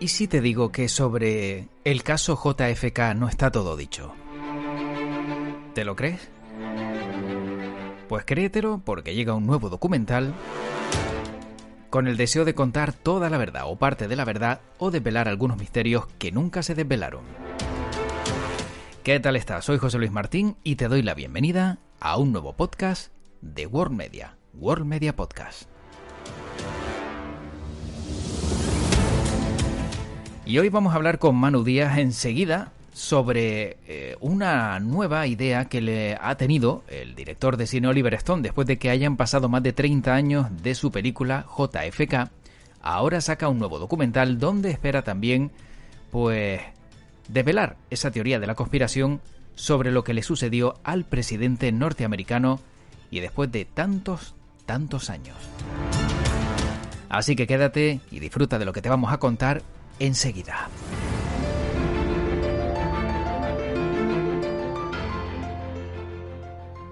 ¿Y si te digo que sobre el caso JFK no está todo dicho? ¿Te lo crees? Pues créetelo porque llega un nuevo documental con el deseo de contar toda la verdad o parte de la verdad o desvelar algunos misterios que nunca se desvelaron. ¿Qué tal estás? Soy José Luis Martín y te doy la bienvenida a un nuevo podcast de World Media, World Media Podcast. Y hoy vamos a hablar con Manu Díaz enseguida sobre eh, una nueva idea que le ha tenido el director de cine Oliver Stone después de que hayan pasado más de 30 años de su película JFK. Ahora saca un nuevo documental donde espera también, pues, develar esa teoría de la conspiración sobre lo que le sucedió al presidente norteamericano y después de tantos, tantos años. Así que quédate y disfruta de lo que te vamos a contar enseguida.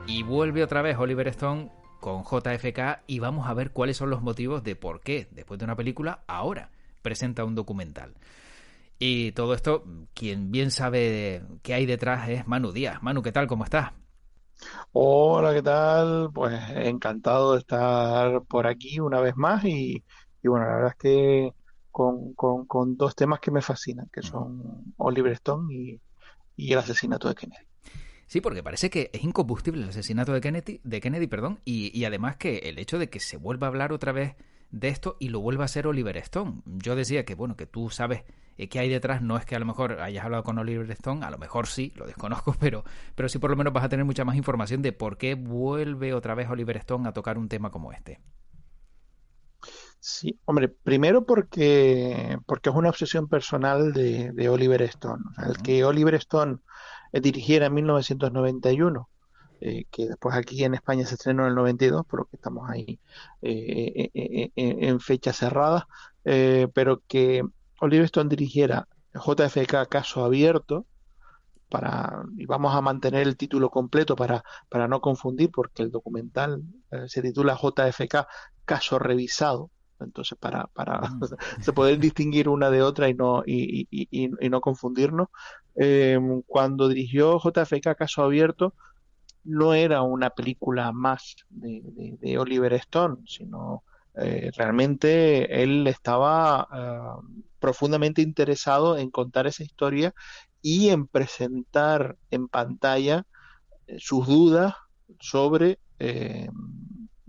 Y vuelve otra vez Oliver Stone con JFK y vamos a ver cuáles son los motivos de por qué, después de una película, ahora presenta un documental. Y todo esto, quien bien sabe qué hay detrás es Manu Díaz. Manu, ¿qué tal? ¿Cómo estás? Hola, ¿qué tal? Pues encantado de estar por aquí una vez más y, y bueno, la verdad es que con, con, dos temas que me fascinan, que son Oliver Stone y, el asesinato de Kennedy. Sí, porque parece que es incombustible el asesinato de Kennedy, de Kennedy perdón, y, y, además que el hecho de que se vuelva a hablar otra vez de esto y lo vuelva a hacer Oliver Stone. Yo decía que, bueno, que tú sabes eh, qué hay detrás, no es que a lo mejor hayas hablado con Oliver Stone, a lo mejor sí, lo desconozco, pero, pero sí por lo menos vas a tener mucha más información de por qué vuelve otra vez Oliver Stone a tocar un tema como este. Sí, hombre, primero porque, porque es una obsesión personal de, Oliver Stone. el que Oliver Stone eh, dirigiera en 1991, eh, que después aquí en España se estrenó en el 92, por lo que estamos ahí eh, en fecha cerrada, pero que Oliver Stone dirigiera JFK Caso Abierto, para, y vamos a mantener el título completo para, para no confundir, porque el documental se titula JFK Caso Revisado, entonces, para, para mm. se poder distinguir una de otra y no, y, y, y, no confundirnos. Cuando dirigió JFK Caso Abierto, no era una película más de, de, Oliver Stone, sino eh, realmente él estaba eh, profundamente interesado en contar esa historia y en presentar en pantalla eh, sus dudas sobre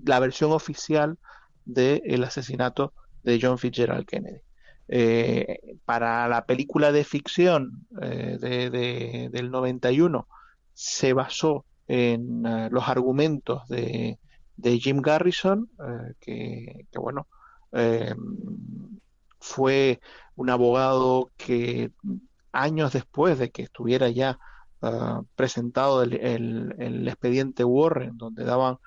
la versión oficial del asesinato de John Fitzgerald Kennedy. Eh, para la película de ficción eh, de, del 91 se basó en eh, los argumentos de, Jim Garrison, que, bueno, fue un abogado que años después de que estuviera ya presentado el, expediente Warren, donde daban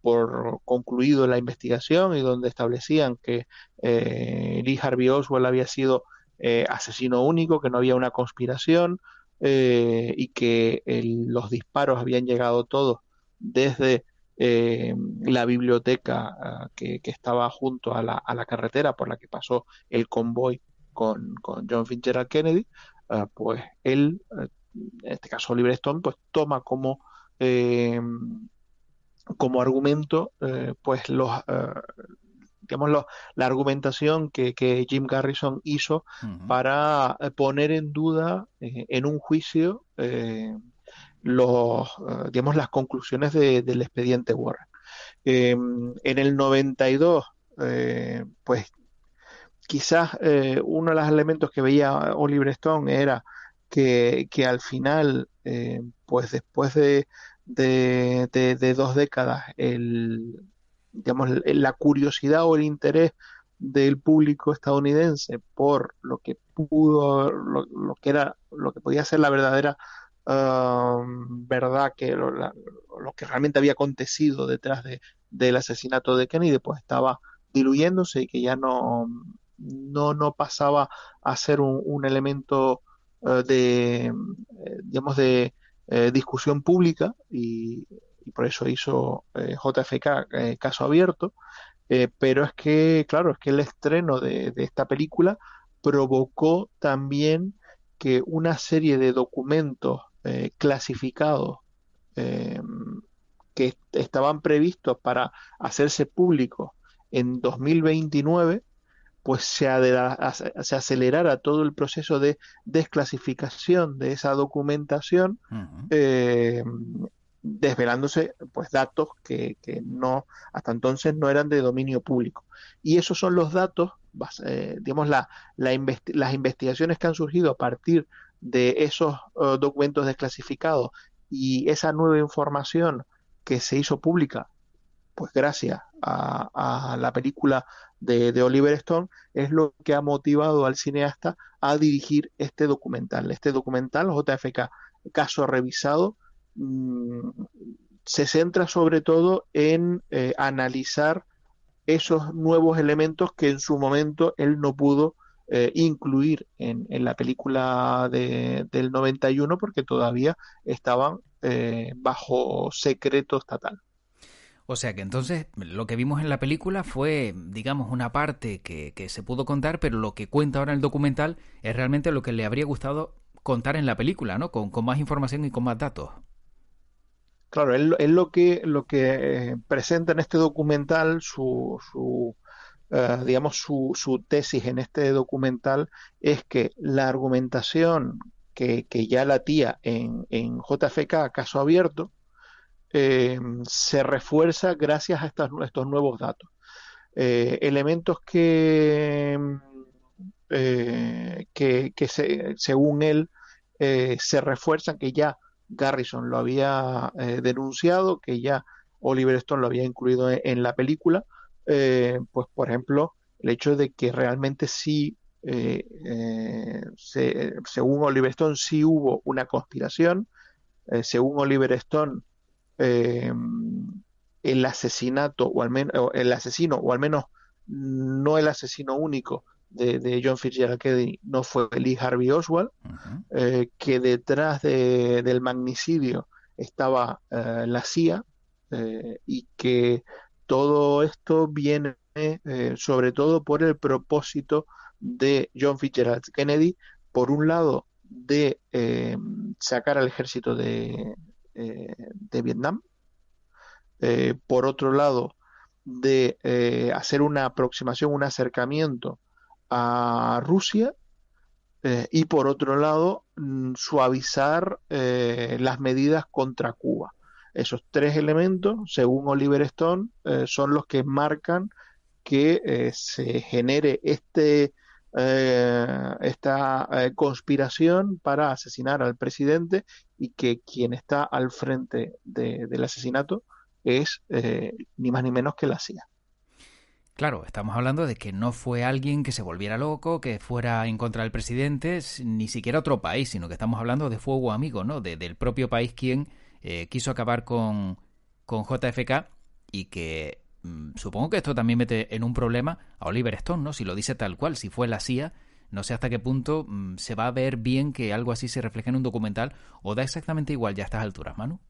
por concluido la investigación y donde establecían que eh, Lee Harvey Oswald había sido eh, asesino único, que no había una conspiración eh, y que los disparos habían llegado todos desde eh, la biblioteca ah, que, estaba junto a la, a la, carretera por la que pasó el convoy con, con John Fitzgerald Kennedy, ah, pues él, en este caso Oliver Stone, pues toma como como argumento, eh, pues los, eh, digamos, la argumentación que, Jim Garrison hizo para eh, poner en duda en un juicio los, digamos, las conclusiones del expediente Warren. En el 92, pues quizás uno de los elementos que veía Oliver Stone era que, que al final, pues después de, de, dos décadas el, digamos, la curiosidad o el interés del público estadounidense por lo que pudo, lo, que era, lo que podía ser la verdadera um, verdad, que lo, que realmente había acontecido detrás de, del asesinato de Kennedy, pues estaba diluyéndose y que ya no, no, no pasaba a ser un, elemento uh, de, eh, digamos, de, eh, discusión pública y y por eso hizo JFK caso abierto, pero es que, claro, es que el estreno de, de esta película provocó también que una serie de documentos clasificados que estaban previstos para hacerse públicos en 2029, pues se, se, acelerara todo el proceso de desclasificación de esa documentación, eh, desvelándose pues datos que, no hasta entonces no eran de dominio público. Y esos son los datos, eh, digamos, la, las investigaciones que han surgido a partir de esos eh, documentos desclasificados y esa nueva información que se hizo pública, pues gracias a, la película de, Oliver Stone, es lo que ha motivado al cineasta a dirigir este documental. Este documental, JFK, caso revisado, mm, se centra sobre todo en eh, analizar esos nuevos elementos que en su momento él no pudo eh, incluir en, la película de, del 91 porque todavía estaban eh, bajo secreto estatal. O sea que entonces lo que vimos en la película fue, digamos, una parte que, se pudo contar, pero lo que cuenta ahora el documental es realmente lo que le habría gustado contar en la película, ¿no? Con, más información y con más datos. Claro, él, lo que lo que eh, presenta en este documental, su, eh, digamos, su, su, tesis en este documental es que la argumentación que, que ya latía en, en JFK, caso abierto, eh, se refuerza gracias a estos, nuevos datos. Eh, elementos que, eh, que, según él se refuerzan, que ya Garrison lo había denunciado, que ya Oliver Stone lo había incluido en, la película, pues por ejemplo, el hecho de que realmente sí, según Oliver Stone, sí hubo una conspiración, según Oliver Stone, eh, el asesinato, o al menos el asesino, o al menos no el asesino único de, John Fitzgerald Kennedy, no fue Lee Harvey Oswald, eh, que detrás del magnicidio estaba eh, la CIA y que todo esto viene sobre todo por el propósito de John Fitzgerald Kennedy, por un lado, de sacar al ejército de, eh, de Vietnam. Eh, por otro lado, de eh, hacer una aproximación, un acercamiento a Rusia. y por otro lado, mm, suavizar las medidas contra Cuba. Esos tres elementos, según Oliver Stone, son los que marcan que se genere este eh, esta eh, conspiración para asesinar al presidente y que quien está al frente del asesinato es eh, ni más ni menos que la CIA. Claro, estamos hablando de que no fue alguien que se volviera loco, que fuera en contra del presidente, ni siquiera otro país, sino que estamos hablando de fuego amigo, ¿no? del propio país quien quiso acabar con, con JFK y que Mm, supongo que esto también mete en un problema a Oliver Stone, ¿no? Si lo dice tal cual, si fue la CIA, no sé hasta qué punto mm, se va a ver bien que algo así se refleje en un documental o da exactamente igual ya a estas alturas, Manu.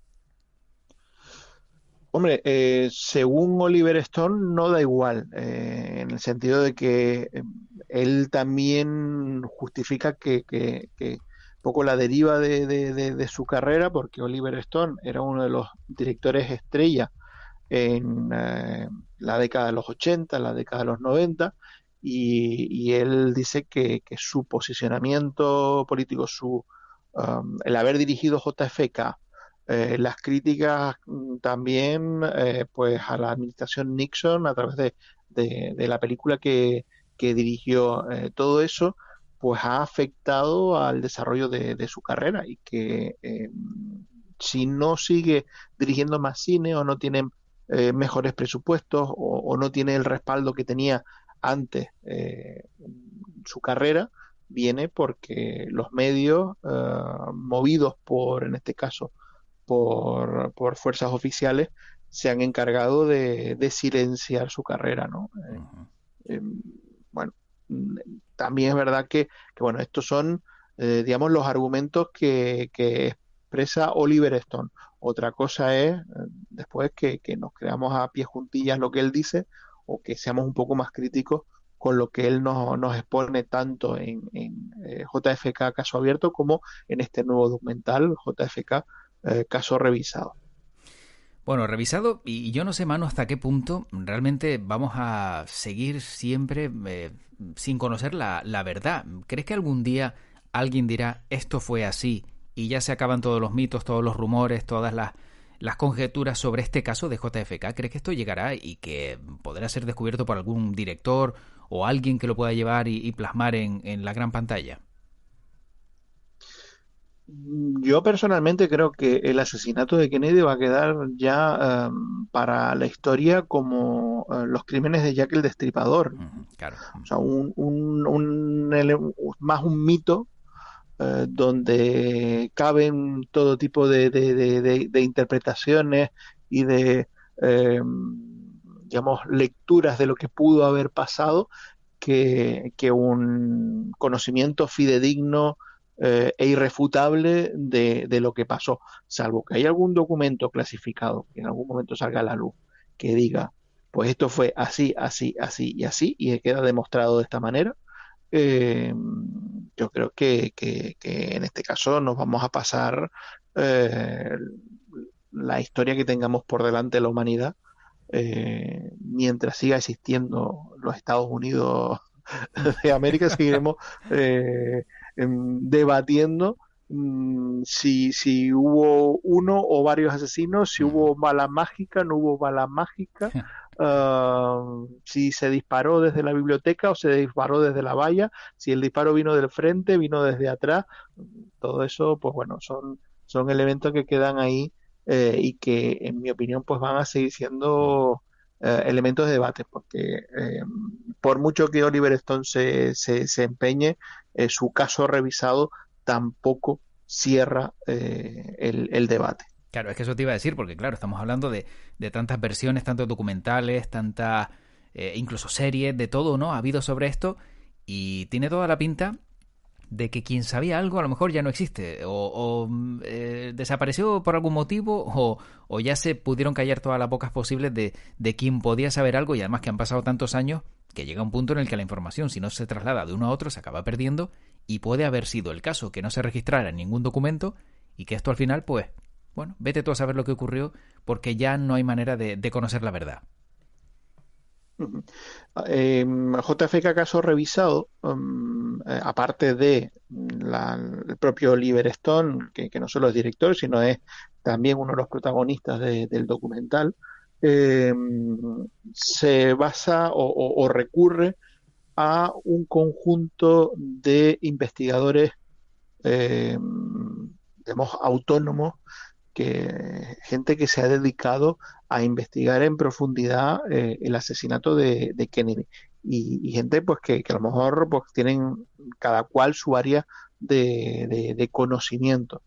Hombre, eh, según Oliver Stone no da igual, eh, en el sentido de que eh, él también justifica que, que, poco la deriva de, su carrera, porque Oliver Stone era uno de los directores estrella en eh, la década de los 80, la década de los 90, y, él dice que, su posicionamiento político, su, um, el haber dirigido JFK, eh, las críticas mm, también eh, pues a la administración Nixon a través de, de, la película que, que dirigió, todo eso pues ha afectado al desarrollo de, de su carrera y que si no sigue dirigiendo más cine o no tiene eh, mejores presupuestos o, no tiene el respaldo que tenía antes eh, su carrera, viene porque los medios, eh, movidos por, en este caso, por, por, fuerzas oficiales, se han encargado de, silenciar su carrera, ¿no? bueno, también es verdad que, que bueno, estos son, digamos, los argumentos que, que expresa Oliver Stone. Otra cosa es eh, después que, nos creamos a pie juntillas lo que él dice o que seamos un poco más críticos con lo que él nos, nos expone tanto en, en eh, JFK caso abierto como en este nuevo documental JFK eh, caso revisado. Bueno, revisado, y yo no sé, mano, hasta qué punto realmente vamos a seguir siempre sin conocer la, la verdad. ¿Crees que algún día alguien dirá esto fue así y ya se acaban todos los mitos, todos los rumores, todas las, las conjeturas sobre este caso de JFK. ¿Crees que esto llegará y que podrá ser descubierto por algún director o alguien que lo pueda llevar y, plasmar en, en, la gran pantalla? Yo personalmente creo que el asesinato de Kennedy va a quedar ya em, para la historia como eh, los crímenes de Jack el Destripador. claro. O sea, un, un, un, más un mito eh, donde caben todo tipo de, de, interpretaciones y de, eh, digamos, lecturas de lo que pudo haber pasado, que, un conocimiento fidedigno eh, e irrefutable de, lo que pasó, salvo que haya algún documento clasificado que en algún momento salga a la luz que diga, pues esto fue así, así, así y así, y queda demostrado de esta manera, eh, yo creo que, en este caso nos vamos a pasar eh, la historia que tengamos por delante de la humanidad mientras siga existiendo los Estados Unidos de América seguiremos em, debatiendo mm, si, si hubo uno o varios asesinos, si hubo bala mágica, no hubo bala mágica, Uh, si se disparó desde la biblioteca o se disparó desde la valla, si el disparo vino del frente, vino desde atrás, todo eso, pues bueno, son, son elementos que quedan ahí eh, y que, en mi opinión, pues van a seguir siendo eh, elementos de debate, porque eh, por mucho que Oliver Stone se, se, se empeñe, su caso revisado tampoco cierra el, el debate. Claro, es que eso te iba a decir, porque claro, estamos hablando de, de tantas versiones, tantos documentales, tantas, eh, incluso series, de todo, ¿no? Ha habido sobre esto y tiene toda la pinta de que quien sabía algo a lo mejor ya no existe, o, eh, desapareció por algún motivo, o, o, ya se pudieron callar todas las bocas posibles de, de quien podía saber algo, y además que han pasado tantos años que llega un punto en el que la información, si no se traslada de uno a otro, se acaba perdiendo, y puede haber sido el caso que no se registrara en ningún documento, y que esto al final, pues, bueno, vete tú a saber lo que ocurrió porque ya no hay manera de, conocer la verdad. Eh, JFK caso revisado, aparte de el propio Oliver Stone, que, no solo es director, sino es también uno de los protagonistas del documental, eh, se basa o, recurre a un conjunto de investigadores, digamos, autónomos que gente que se ha dedicado a investigar en profundidad eh, el asesinato de, Kennedy. Y, gente pues que, a lo mejor pues tienen cada cual su área de, conocimiento.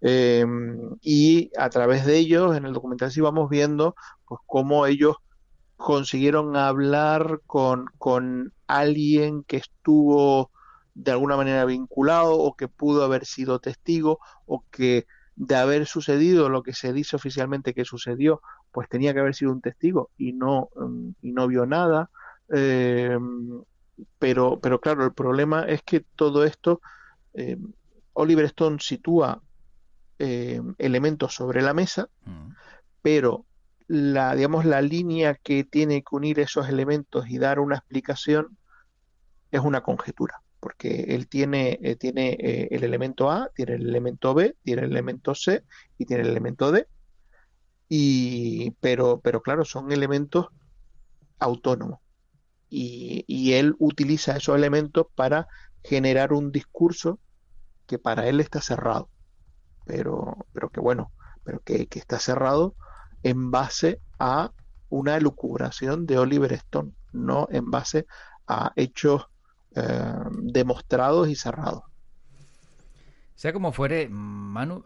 Em, y a través de ellos en el documental sí vamos viendo pues cómo ellos consiguieron hablar con, con alguien que estuvo de alguna manera vinculado o que pudo haber sido testigo o que de haber sucedido lo que se dice oficialmente que sucedió, pues tenía que haber sido un testigo y no, mm, y no vio nada. Eh, pero, pero claro, el problema es que todo esto, eh, Oliver Stone sitúa eh, elementos sobre la mesa, mm. pero la, digamos, la línea que tiene que unir esos elementos y dar una explicación es una conjetura porque él tiene, eh, tiene eh, el elemento A, tiene el elemento B, tiene el elemento C y tiene el elemento D. Y, pero, pero claro, son elementos autónomos. Y, y, él utiliza esos elementos para generar un discurso que para él está cerrado. Pero, pero que bueno, pero que, que está cerrado en base a una elucubración de Oliver Stone, no en base a hechos eh, demostrados y cerrados. Sea como fuere, Manu,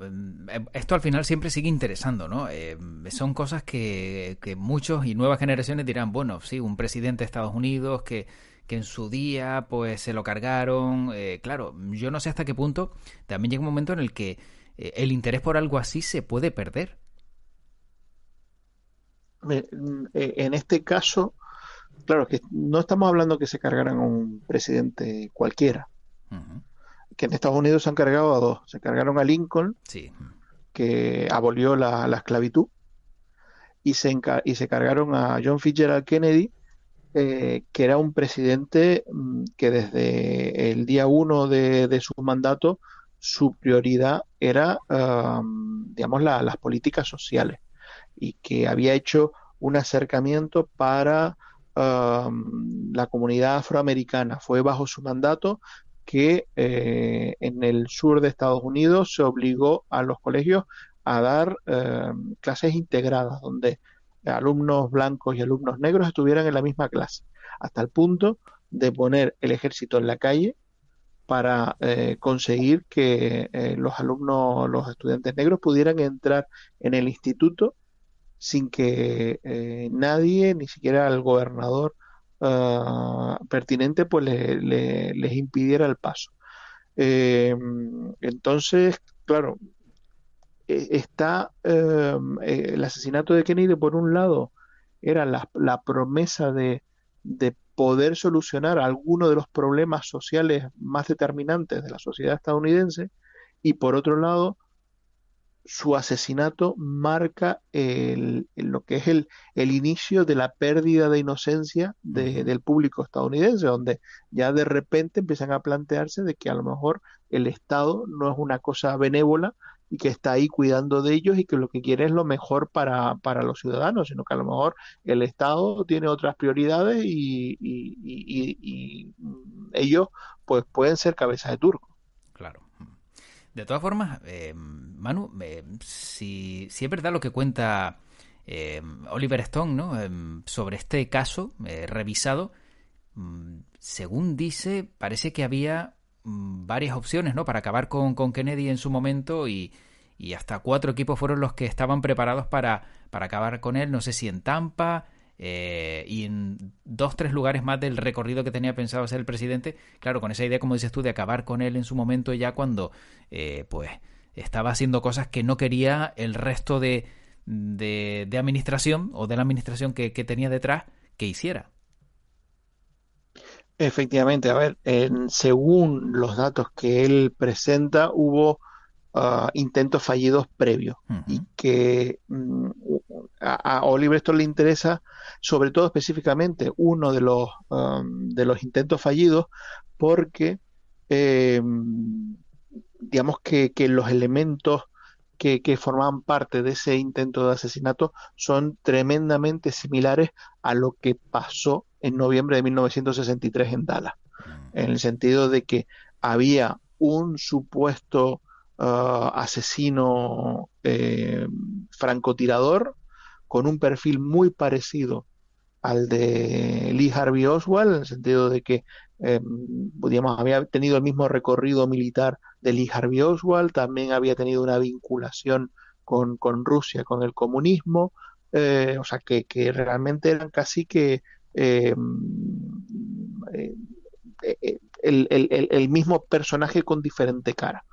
eh, esto al final siempre sigue interesando, ¿no? Eh, son cosas que, muchos y nuevas generaciones dirán, bueno, sí, un presidente de Estados Unidos que, que en su día pues se lo cargaron. claro, yo no sé hasta qué punto también llega un momento en el que el interés por algo así se puede perder. Mm, eh, en este caso, claro, que no estamos hablando que se cargaran a un presidente cualquiera. Que en Estados Unidos se han cargado a dos. Se cargaron a Lincoln, que abolió la, esclavitud, y se, y se cargaron a John Fitzgerald Kennedy, eh, que era un presidente mm, que desde el día uno de, su mandato su prioridad era, digamos, las políticas sociales y que había hecho un acercamiento para la comunidad afroamericana. Fue bajo su mandato que eh, en el sur de Estados Unidos se obligó a los colegios a dar clases integradas, donde alumnos blancos y alumnos negros estuvieran en la misma clase, hasta el punto de poner el ejército en la calle para eh, conseguir que eh, los alumnos, los estudiantes negros pudieran entrar en el instituto sin que eh, nadie, ni siquiera el gobernador ah, pertinente, pues les impidiera el paso. Em, entonces, claro, e, está em, eh, el asesinato de Kennedy, por un lado, era la, promesa de, de poder solucionar algunos de los problemas sociales más determinantes de la sociedad estadounidense, y por otro lado, su asesinato marca el, lo que es el, el, inicio de la pérdida de inocencia del público estadounidense, donde ya de repente empiezan a plantearse de que a lo mejor el Estado no es una cosa benévola y que está ahí cuidando de ellos y que lo que quiere es lo mejor para, para los ciudadanos, sino que a lo mejor el Estado tiene otras prioridades y, y ellos pues pueden ser cabezas de turco. De todas formas, eh, Manu, eh, si, si, es verdad lo que cuenta eh, Oliver Stone ¿no? sobre este caso revisado, mm, según dice, parece que había mm, varias opciones ¿no? para acabar con, con Kennedy en su momento y, y, hasta cuatro equipos fueron los que estaban preparados para, para acabar con él. No sé si en Tampa, eh, y en dos, tres lugares más del recorrido que tenía pensado hacer el presidente, claro, con esa idea, como dices tú, de acabar con él en su momento ya cuando, eh, pues, estaba haciendo cosas que no quería el resto de, de, administración o de la administración que, tenía detrás que hiciera. Efectivamente, a ver, según los datos que él presenta, hubo ah, intentos fallidos previos y que mm, a, a, Oliver esto le interesa sobre todo específicamente uno de los, um, de los intentos fallidos porque em, digamos que, los elementos que, que, formaban parte de ese intento de asesinato son tremendamente similares a lo que pasó en noviembre de 1963 en Dallas, mm. en el sentido de que había un supuesto uh, asesino eh, francotirador con un perfil muy parecido al de Lee Harvey Oswald, en el sentido de que eh, había tenido el mismo recorrido militar de Lee Harvey Oswald, también había tenido una vinculación con, Rusia, con el comunismo, eh, o sea, que, realmente eran casi que em, eh, el, el, mismo personaje con diferente cara.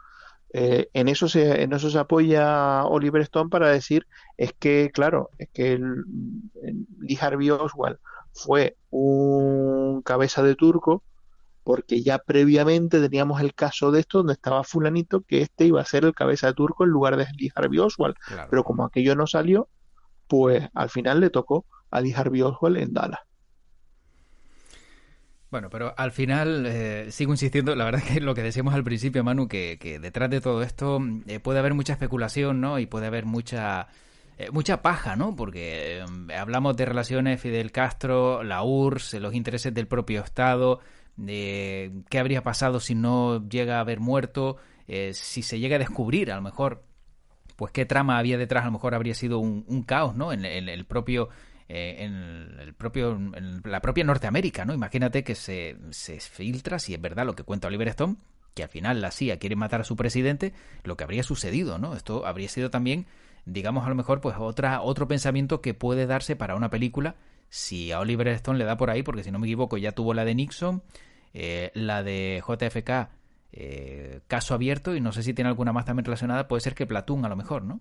Eh, en, eso se, en eso se apoya Oliver Stone para decir es que, claro, es que el, Lee Harvey Oswald fue un cabeza de turco porque ya previamente teníamos el caso de esto donde estaba fulanito que este iba a ser el cabeza de turco en lugar de Lee Harvey Oswald. Pero como aquello no salió, pues al final le tocó a Lee Harvey Oswald en Dallas. Bueno, pero al final eh, sigo insistiendo, la verdad es que lo que decíamos al principio, Manu, que, que detrás de todo esto eh, puede haber mucha especulación, ¿no? Y puede haber mucha eh, mucha paja, ¿no? Porque hablamos de relaciones Fidel Castro, la URSS, los intereses del propio Estado, de qué habría pasado si no llega a haber muerto, si se llega a descubrir, a lo mejor, pues qué trama había detrás, a lo mejor habría sido un, caos, ¿no? En, en el propio eh, en el propio la propia Norteamérica, ¿no? Imagínate que se, se filtra, si es verdad lo que cuenta Oliver Stone, que al final la CIA quiere matar a su presidente, lo que habría sucedido, ¿no? Esto habría sido también, digamos, a lo mejor, pues otra, otro pensamiento que puede darse para una película si a Oliver Stone le da por ahí, porque si no me equivoco ya tuvo la de Nixon, eh, la de JFK, eh, caso abierto, y no sé si tiene alguna más también relacionada, puede ser que Platoon a lo mejor, ¿no?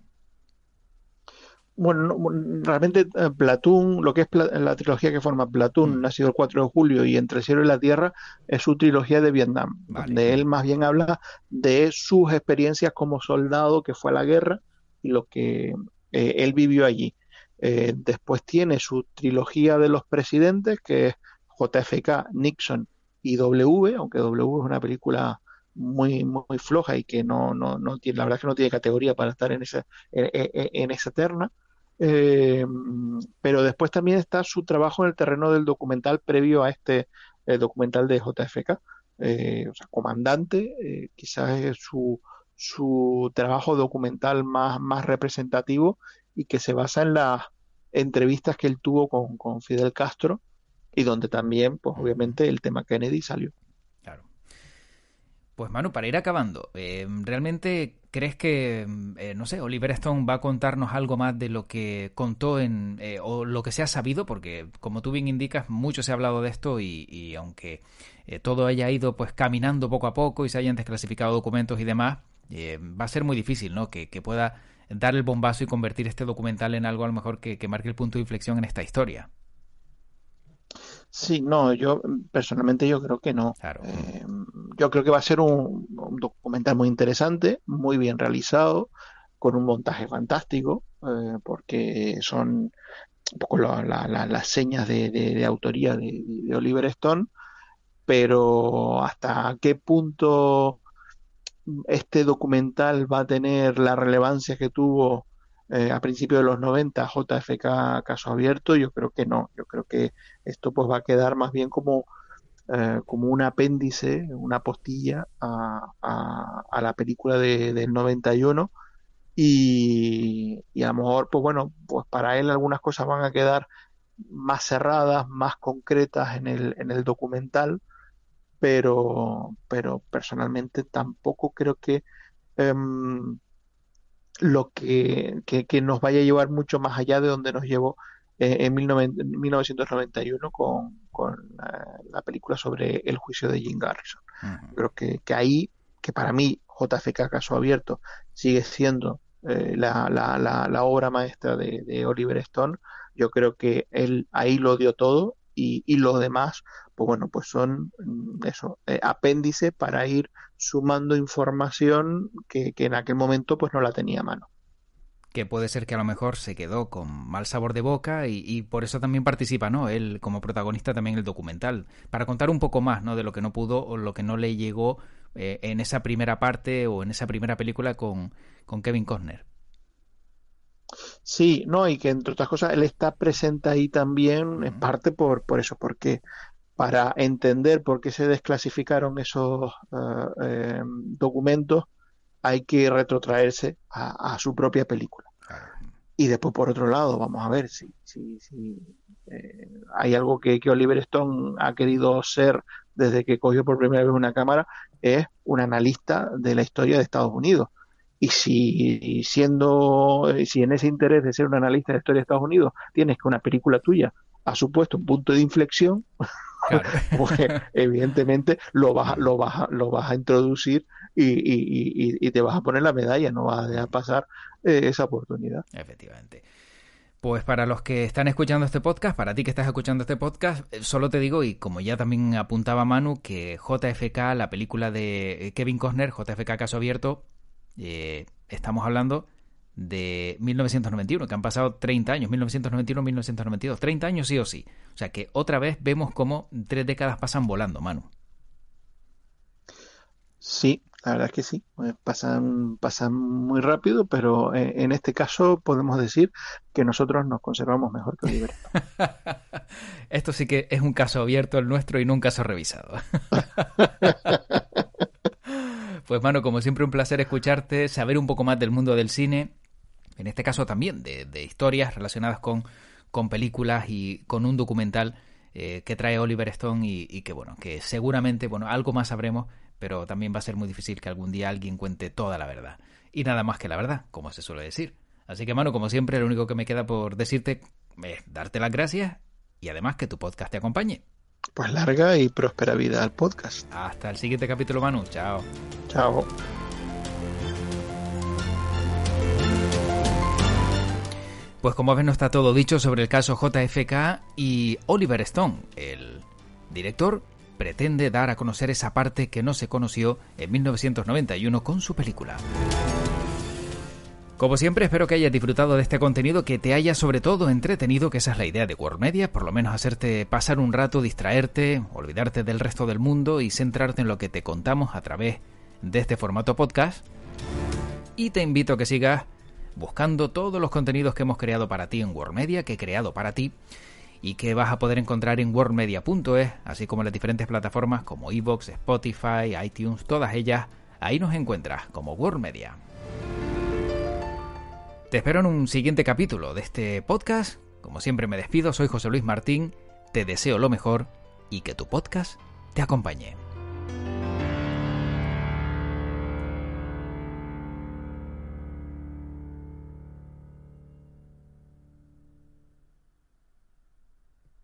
Bueno, realmente eh, Platoon, lo que es la trilogía que forma Platoon, mm. nacido el 4 de julio y Entre el cielo y la tierra, es su trilogía de Vietnam, donde él más bien habla de sus experiencias como soldado que fue a la guerra y lo que eh, él vivió allí. Eh, después tiene su trilogía de los presidentes, que es JFK, Nixon y W, aunque W es una película muy, muy floja y que no, no, no tiene, la verdad es que no tiene categoría para estar en esa, en esa terna. Eh, pero después también está su trabajo en el terreno del documental previo a este eh, documental de JFK. Eh, o sea, comandante, quizás es su, su trabajo documental más, más representativo y que se basa en las entrevistas que él tuvo con, con Fidel Castro y donde también, pues obviamente, el tema Kennedy salió. Pues Manu, para ir acabando, ¿realmente crees que, eh, no sé, Oliver Stone va a contarnos algo más de lo que contó en, eh, o lo que se ha sabido? Porque, como tú bien indicas, mucho se ha hablado de esto y, aunque todo haya ido pues caminando poco a poco y se hayan desclasificado documentos y demás, va a ser muy difícil, ¿no? Que, pueda dar el bombazo y convertir este documental en algo a lo mejor que marque el punto de inflexión en esta historia. Sí, no, yo personalmente yo creo que no. Eh, yo creo que va a ser un, documental muy interesante, muy bien realizado, con un montaje fantástico, eh, porque son un poco las señas de, autoría de, Oliver Stone, pero hasta qué punto este documental va a tener la relevancia que tuvo eh, a principios de los 90 JFK caso abierto, yo creo que no, yo creo que esto pues va a quedar más bien como, eh, como un apéndice, una postilla a, a, la película de, del 91 y, y a lo mejor pues bueno, pues para él algunas cosas van a quedar más cerradas, más concretas en el, en el documental, pero, pero personalmente tampoco creo que em, lo que, que, nos vaya a llevar mucho más allá de donde nos llevó eh, en 1991 con, con la, película sobre el juicio de Jim Garrison. Creo que, que, ahí, que para mí JFK Caso Abierto sigue siendo eh, la, la, la, obra maestra de, de, Oliver Stone, yo creo que él ahí lo dio todo y, lo demás, pues bueno, pues son mm, eso, eh, apéndice para ir sumando información que, en aquel momento pues no la tenía a mano que puede ser que a lo mejor se quedó con mal sabor de boca y, por eso también participa, ¿no? Él como protagonista también el documental, para contar un poco más, ¿no? De lo que no pudo o lo que no le llegó eh, en esa primera parte o en esa primera película con, con Kevin Costner. Sí, no, y que entre otras cosas él está presente ahí también, en parte por, por eso, porque para entender por qué se desclasificaron esos eh, documentos, hay que retrotraerse a, su propia película. Y después, por otro lado, vamos a ver si, si, si eh, hay algo que, que, Oliver Stone ha querido ser desde que cogió por primera vez una cámara, es un analista de la historia de Estados Unidos. Y si siendo, si en ese interés de ser un analista de historia de Estados Unidos tienes que una película tuya ha supuesto un punto de inflexión, pues evidentemente lo vas, lo vas, lo vas a introducir y, te vas a poner la medalla, no vas a dejar pasar eh, esa oportunidad. Efectivamente. Pues para los que están escuchando este podcast, para ti que estás escuchando este podcast, eh, solo te digo, y como ya también apuntaba Manu, que JFK, la película de Kevin Costner, JFK Caso Abierto, eh, estamos hablando de 1991, que han pasado 30 años, 1991-1992, 30 años sí o sí. O sea que otra vez vemos cómo tres décadas pasan volando, Manu. Sí, la verdad es que sí, eh, pasan, pasan muy rápido, pero eh, en este caso podemos decir que nosotros nos conservamos mejor que Oliver. Esto sí que es un caso abierto el nuestro y no un caso revisado. pues Manu, como siempre un placer escucharte, saber un poco más del mundo del cine en este caso también de, historias relacionadas con, con, películas y con un documental eh, que trae Oliver Stone y, que bueno, que seguramente, bueno, algo más sabremos, pero también va a ser muy difícil que algún día alguien cuente toda la verdad. Y nada más que la verdad, como se suele decir. Así que, mano, como siempre, lo único que me queda por decirte es darte las gracias y además que tu podcast te acompañe. Pues larga y próspera vida al podcast. Hasta el siguiente capítulo, Manu. Chao. Chao. Pues como ves no está todo dicho sobre el caso JFK y Oliver Stone, el director pretende dar a conocer esa parte que no se conoció en 1991 con su película. Como siempre, espero que hayas disfrutado de este contenido, que te haya sobre todo entretenido, que esa es la idea de World Media, por lo menos hacerte pasar un rato, distraerte, olvidarte del resto del mundo y centrarte en lo que te contamos a través de este formato podcast. Y te invito a que sigas buscando todos los contenidos que hemos creado para ti en World Media, que he creado para ti y que vas a poder encontrar en worldmedia.es, así como en las diferentes plataformas como Evox, Spotify, iTunes, todas ellas, ahí nos encuentras como World Media. Te espero en un siguiente capítulo de este podcast. Como siempre me despido, soy José Luis Martín, te deseo lo mejor y que tu podcast te acompañe.